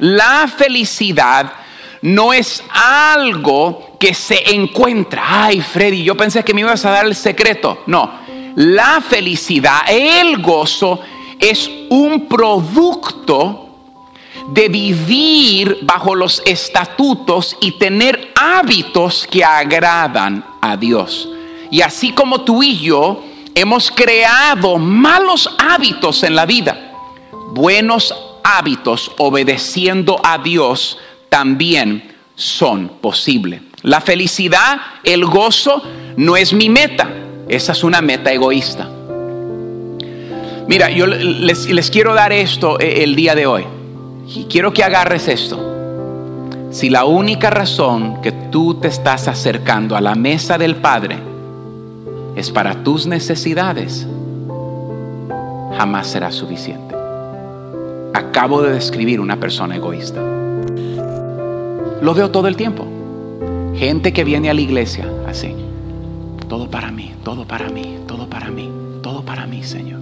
La felicidad no es algo que se encuentra. Ay, Freddy, yo pensé que me ibas a dar el secreto. No, la felicidad, el gozo es un producto de vivir bajo los estatutos y tener hábitos que agradan a Dios. Y así como tú y yo hemos creado malos hábitos en la vida, buenos hábitos obedeciendo a Dios también son posibles. La felicidad, el gozo, no es mi meta. Esa es una meta egoísta. Mira, yo les, les quiero dar esto eh, el día de hoy. Y quiero que agarres esto. Si la única razón que tú te estás acercando a la mesa del Padre es para tus necesidades, jamás será suficiente. Acabo de describir una persona egoísta. Lo veo todo el tiempo. Gente que viene a la iglesia así. Todo para mí, todo para mí, todo para mí, todo para mí, Señor.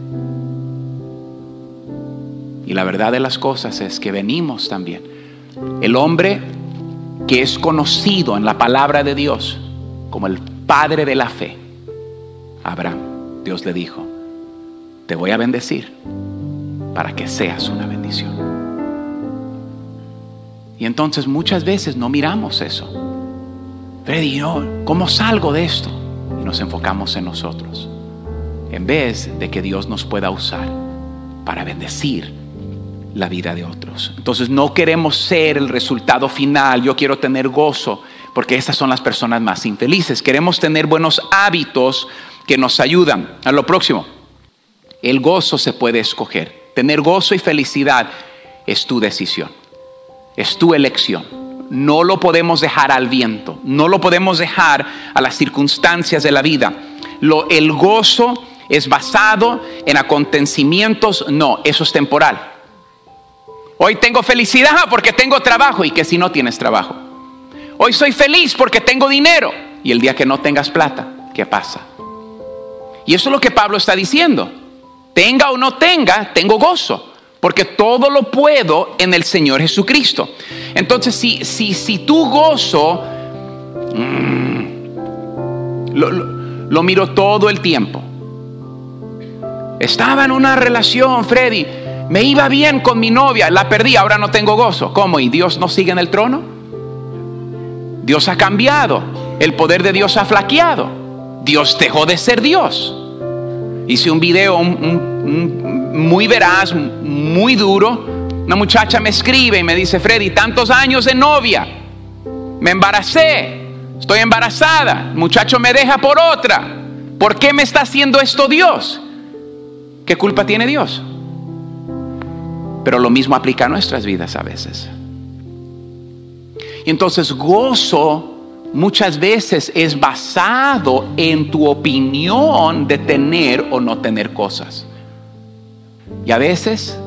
Y la verdad de las cosas es que venimos también. El hombre que es conocido en la palabra de Dios como el padre de la fe, Abraham, Dios le dijo, te voy a bendecir para que seas una bendición. Y entonces muchas veces no miramos eso. Freddy, ¿cómo salgo de esto? Y nos enfocamos en nosotros. En vez de que Dios nos pueda usar para bendecir la vida de otros. Entonces no queremos ser el resultado final, yo quiero tener gozo, porque esas son las personas más infelices. Queremos tener buenos hábitos que nos ayudan. A lo próximo, el gozo se puede escoger. Tener gozo y felicidad es tu decisión, es tu elección. No lo podemos dejar al viento, no lo podemos dejar a las circunstancias de la vida. Lo, el gozo es basado en acontecimientos, no, eso es temporal. Hoy tengo felicidad porque tengo trabajo y que si no tienes trabajo. Hoy soy feliz porque tengo dinero y el día que no tengas plata, ¿qué pasa? Y eso es lo que Pablo está diciendo. Tenga o no tenga, tengo gozo, porque todo lo puedo en el Señor Jesucristo. Entonces, si, si, si tu gozo mm, lo, lo miro todo el tiempo. Estaba en una relación, Freddy me iba bien con mi novia, la perdí, ahora no tengo gozo. ¿Cómo? ¿Y Dios no sigue en el trono? Dios ha cambiado, el poder de Dios ha flaqueado. Dios dejó de ser Dios. Hice un video muy veraz, muy duro. Una muchacha me escribe y me dice, Freddy, tantos años de novia, me embaracé, estoy embarazada, el muchacho me deja por otra. ¿Por qué me está haciendo esto Dios? ¿Qué culpa tiene Dios? Pero lo mismo aplica a nuestras vidas a veces. Y entonces gozo muchas veces es basado en tu opinión de tener o no tener cosas. Y a veces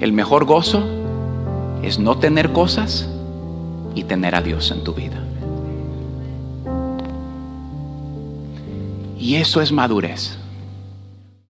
el mejor gozo es no tener cosas y tener a Dios en tu vida. Y eso es madurez.